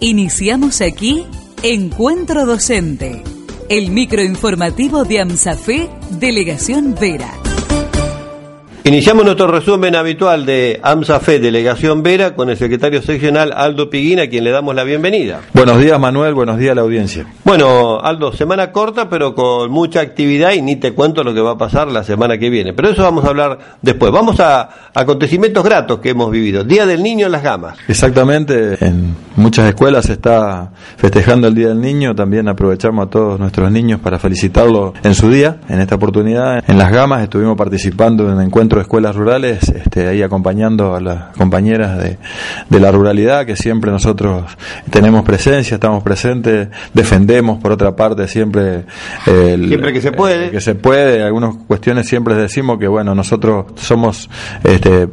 Iniciamos aquí Encuentro Docente, el microinformativo de AMSAFE, Delegación Vera. Iniciamos nuestro resumen habitual de AMSAFE Delegación Vera con el secretario seccional Aldo Piguina, a quien le damos la bienvenida. Buenos días Manuel, buenos días a la audiencia. Bueno, Aldo, semana corta pero con mucha actividad y ni te cuento lo que va a pasar la semana que viene. Pero eso vamos a hablar después. Vamos a acontecimientos gratos que hemos vivido. Día del Niño en las Gamas. Exactamente, en muchas escuelas se está festejando el Día del Niño. También aprovechamos a todos nuestros niños para felicitarlos en su día. En esta oportunidad, en las Gamas estuvimos participando en encuentros escuelas rurales, este, ahí acompañando a las compañeras de, de, la ruralidad, que siempre nosotros tenemos presencia, estamos presentes, defendemos por otra parte siempre... El, siempre que se puede. que se puede, algunas cuestiones siempre decimos que bueno, nosotros somos este,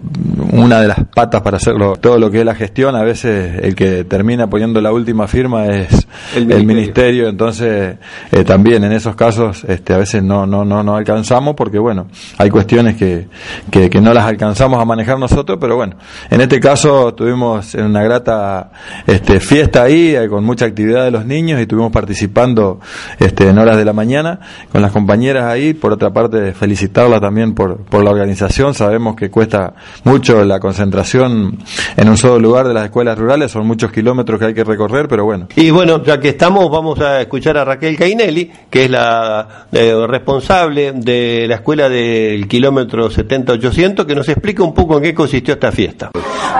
una de las patas para hacerlo, todo lo que es la gestión, a veces el que termina poniendo la última firma es el ministerio, entonces eh, también en esos casos este, a veces no, no, no, no alcanzamos porque bueno, hay cuestiones que, que, que, no las alcanzamos a manejar nosotros, pero bueno, en este caso tuvimos una grata este, fiesta ahí, eh, con mucha actividad de los niños y estuvimos participando este, en horas de la mañana con las compañeras ahí. Por otra parte, felicitarla también por, por la organización. Sabemos que cuesta mucho la concentración en un solo lugar de las escuelas rurales, son muchos kilómetros que hay que recorrer, pero bueno. Y bueno, ya que estamos, vamos a escuchar a Raquel Cainelli, que es la eh, responsable de la escuela del kilómetro 70 800, que nos explique un poco en qué consistió esta fiesta.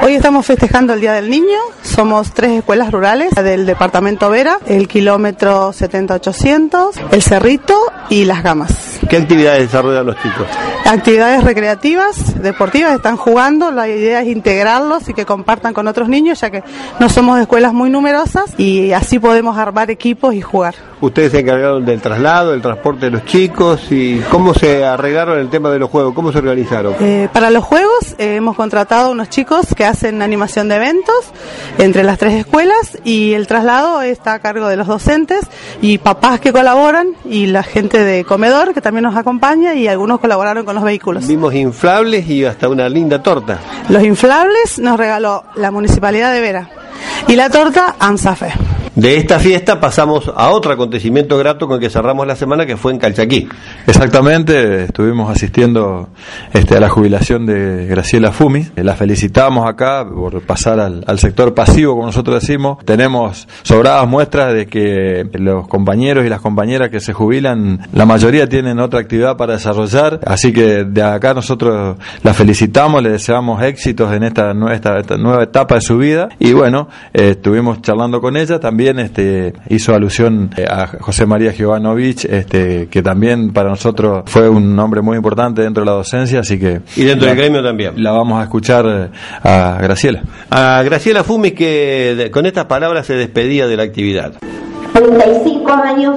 Hoy estamos festejando el Día del Niño, somos tres escuelas rurales del departamento Vera, el kilómetro 7800, el Cerrito y Las Gamas. ¿Qué actividades desarrollan los chicos? Actividades recreativas, deportivas, están jugando, la idea es integrarlos y que compartan con otros niños, ya que no somos escuelas muy numerosas y así podemos armar equipos y jugar. Ustedes se encargaron del traslado, del transporte de los chicos y cómo se arreglaron el tema de los juegos, cómo se organizaron. Eh, para los juegos eh, hemos contratado unos chicos que hacen animación de eventos entre las tres escuelas y el traslado está a cargo de los docentes y papás que colaboran y la gente de comedor que también nos acompaña y algunos colaboraron con los vehículos. Vimos inflables y hasta una linda torta. Los inflables nos regaló la Municipalidad de Vera y la torta AMSAFE. De esta fiesta pasamos a otro acontecimiento grato con el que cerramos la semana que fue en Calchaquí. Exactamente, estuvimos asistiendo este, a la jubilación de Graciela Fumi. La felicitamos acá por pasar al, al, sector pasivo, como nosotros decimos. Tenemos sobradas muestras de que los compañeros y las compañeras que se jubilan, la mayoría tienen otra actividad para desarrollar. Así que de acá nosotros la felicitamos, le deseamos éxitos en esta, nueva etapa de su vida. Y bueno, eh, estuvimos charlando con ella también este, hizo alusión eh, a José María Giovanovich, este, que también para nosotros fue un nombre muy importante dentro de la docencia, así que... Y dentro del gremio también. La vamos a escuchar eh, a Graciela. A Graciela Fumi, que con estas palabras se despedía de la actividad. 35 años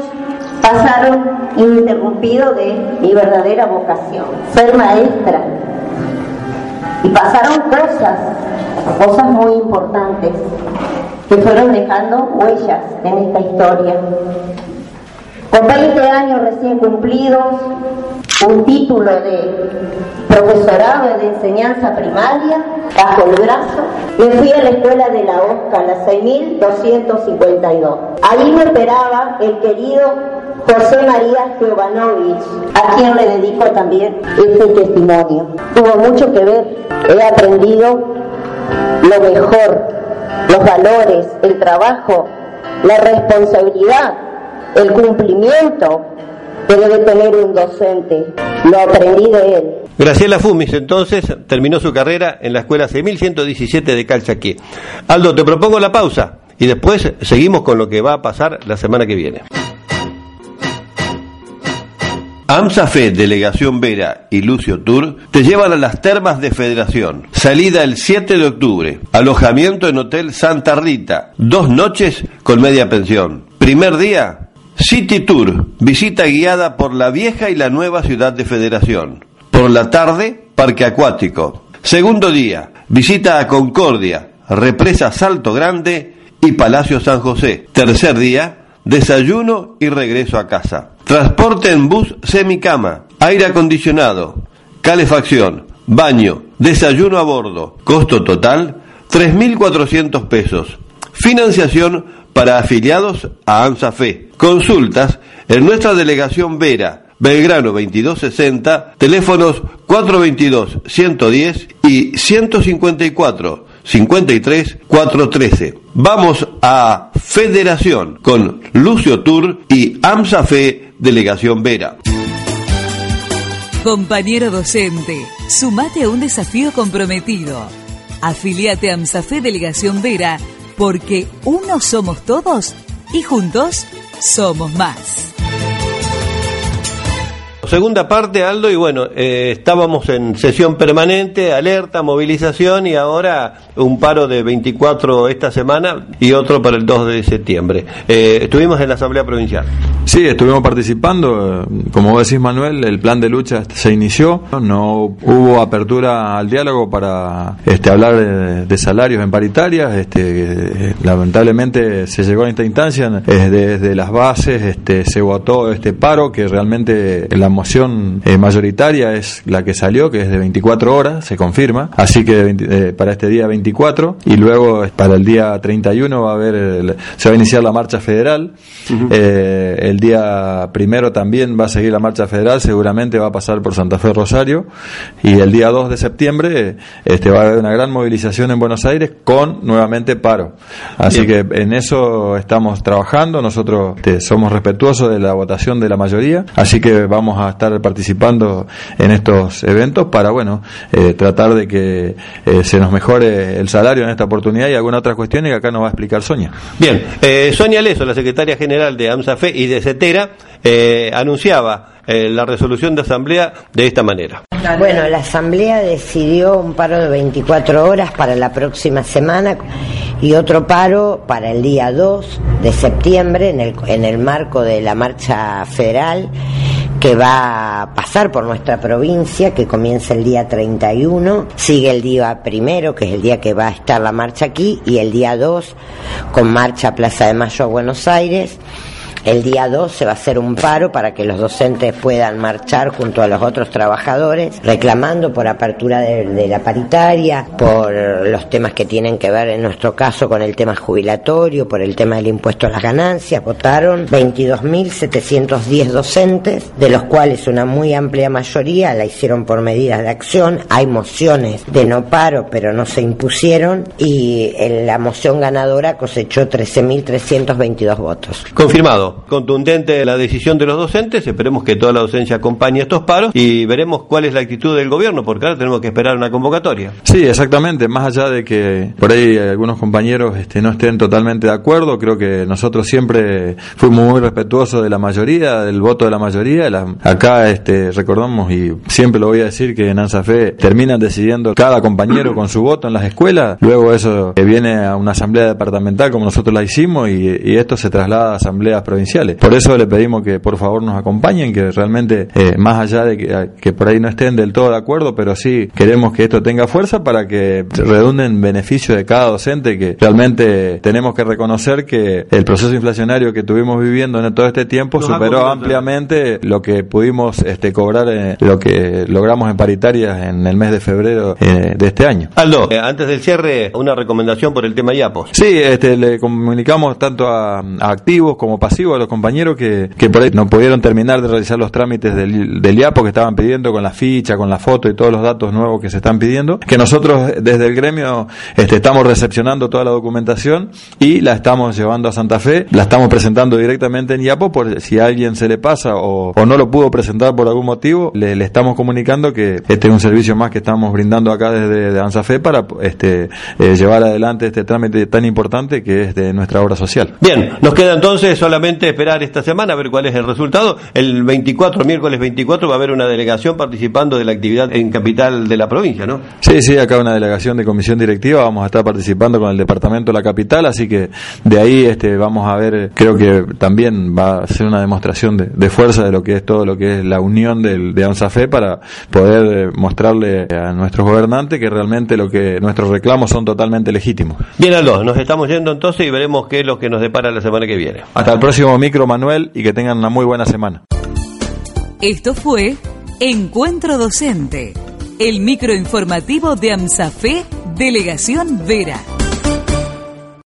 pasaron ininterrumpidos de mi verdadera vocación, ser maestra. Y pasaron cosas, cosas muy importantes que fueron dejando huellas en esta historia. Con 20 años recién cumplidos, un título de profesorado de enseñanza primaria bajo el brazo, me fui a la escuela de la OSCA, la 6252. Ahí me esperaba el querido José María Giovanovich, a quien le dedico también este testimonio. Tuvo mucho que ver, he aprendido lo mejor los valores, el trabajo, la responsabilidad, el cumplimiento que debe tener un docente. Lo aprendí de él. Graciela Fumis entonces terminó su carrera en la escuela 6117 de Calchaquí. Aldo, te propongo la pausa y después seguimos con lo que va a pasar la semana que viene. AMSAFE, Delegación Vera y Lucio Tour te llevan a las termas de Federación. Salida el 7 de octubre. Alojamiento en Hotel Santa Rita. Dos noches con media pensión. Primer día, City Tour. Visita guiada por la vieja y la nueva ciudad de Federación. Por la tarde, Parque Acuático. Segundo día, visita a Concordia, Represa Salto Grande y Palacio San José. Tercer día, desayuno y regreso a casa. Transporte en bus semicama, aire acondicionado, calefacción, baño, desayuno a bordo. Costo total 3.400 pesos. financiación para afiliados a ANSAFE. Consultas en nuestra delegación Vera, Belgrano 2260, teléfonos 422-110 y 154 53 413. Vamos a Federación con Lucio Tour y AMSAFE Delegación Vera. Compañero docente, sumate a un desafío comprometido. Afiliate a AMSAFE Delegación Vera porque uno somos todos y juntos somos más. Segunda parte, Aldo, y bueno, eh, estábamos en sesión permanente, alerta, movilización y ahora un paro de 24 esta semana y otro para el 2 de septiembre. Eh, estuvimos en la Asamblea Provincial. Sí, estuvimos participando. Como decís, Manuel, el plan de lucha se inició. No hubo apertura al diálogo para este, hablar de, salarios en paritarias. Este, lamentablemente se llegó a esta instancia. Desde las bases este, se votó este paro que realmente la moción eh, mayoritaria es la que salió, que es de 24 horas, se confirma. Así que eh, para este día 24 y luego para el día 31 va a haber, se va a iniciar la marcha federal. Eh, el día primero también va a seguir la marcha federal, seguramente va a pasar por Santa Fe Rosario y el día 2 de septiembre este, va a haber una gran movilización en Buenos Aires con nuevamente paro. Así que en eso estamos trabajando, nosotros este, somos respetuosos de la votación de la mayoría, así que vamos a estar participando en estos eventos para, bueno, eh, tratar de que eh, se nos mejore el salario en esta oportunidad y alguna otra cuestión que acá nos va a explicar Sonia. Bien, eh, Sonia Leso, la secretaria general de AMSAFE y de CETERA, anunciaba la resolución de asamblea de esta manera. Bueno, la asamblea decidió un paro de 24 horas para la próxima semana y otro paro para el día 2 de septiembre en el, en el marco de la marcha federal que va a pasar por nuestra provincia, que comienza el día 31, sigue el día primero, que es el día que va a estar la marcha aquí, y el día 2 con marcha Plaza de Mayo a Buenos Aires. El día 2 se va a hacer un paro para que los docentes puedan marchar junto a los otros trabajadores, reclamando por apertura de, la paritaria, por los temas que tienen que ver en nuestro caso con el tema jubilatorio, por el tema del impuesto a las ganancias. Votaron 22.710 docentes, de los cuales una muy amplia mayoría la hicieron por medidas de acción. Hay mociones de no paro, pero no se impusieron y la moción ganadora cosechó 13.322 votos. Confirmado contundente la decisión de los docentes, esperemos que toda la docencia acompañe estos paros y veremos cuál es la actitud del gobierno, porque ahora tenemos que esperar una convocatoria. Sí, exactamente, más allá de que por ahí algunos compañeros este, no estén totalmente de acuerdo, creo que nosotros siempre fuimos muy respetuosos de la mayoría, del voto de la mayoría. acá este, recordamos, y siempre lo voy a decir, que en ANSAFE terminan decidiendo cada compañero con su voto en las escuelas, luego eso viene a una asamblea departamental como nosotros la hicimos y esto se traslada a asambleas provinciales por eso le pedimos que por favor nos acompañen, que realmente, eh, más allá de que, por ahí no estén del todo de acuerdo, pero sí queremos que esto tenga fuerza para que redunde en beneficio de cada docente, que realmente tenemos que reconocer que el proceso inflacionario que tuvimos viviendo en todo este tiempo superó ampliamente lo que pudimos este, cobrar, eh, lo que logramos en paritarias en el mes de febrero eh, de este año. Aldo, antes del cierre, una recomendación por el tema IAPOS. Sí, este, le comunicamos tanto a activos como pasivos a los compañeros que, por ahí no pudieron terminar de realizar los trámites del, del IAPO que estaban pidiendo con la ficha, con la foto y todos los datos nuevos que se están pidiendo, que nosotros desde el gremio este, estamos recepcionando toda la documentación y la estamos llevando a Santa Fe, la estamos presentando directamente en IAPO por si a alguien se le pasa o, no lo pudo presentar por algún motivo, le, le, estamos comunicando que este es un servicio más que estamos brindando acá desde de ANSAFE para este, eh, llevar adelante este trámite tan importante que es de nuestra obra social. Bien, nos queda entonces solamente esperar esta semana a ver cuál es el resultado. El 24, miércoles 24, va a haber una delegación participando de la actividad en capital de la provincia, ¿no? Sí, sí, acá una delegación de comisión directiva. Vamos a estar participando con el departamento de la capital, así que de ahí este, vamos a ver, creo que también va a ser una demostración de, fuerza de lo que es todo lo que es la unión del, de ANSAFE para poder eh, mostrarle a nuestros gobernantes que realmente lo que nuestros reclamos son totalmente legítimos. Bien, Aldo, nos estamos yendo entonces y veremos qué es lo que nos depara la semana que viene. Hasta el próximo micro, Manuel, y que tengan una muy buena semana. Esto fue Encuentro Docente, el micro informativo de AMSAFE, Delegación Vera.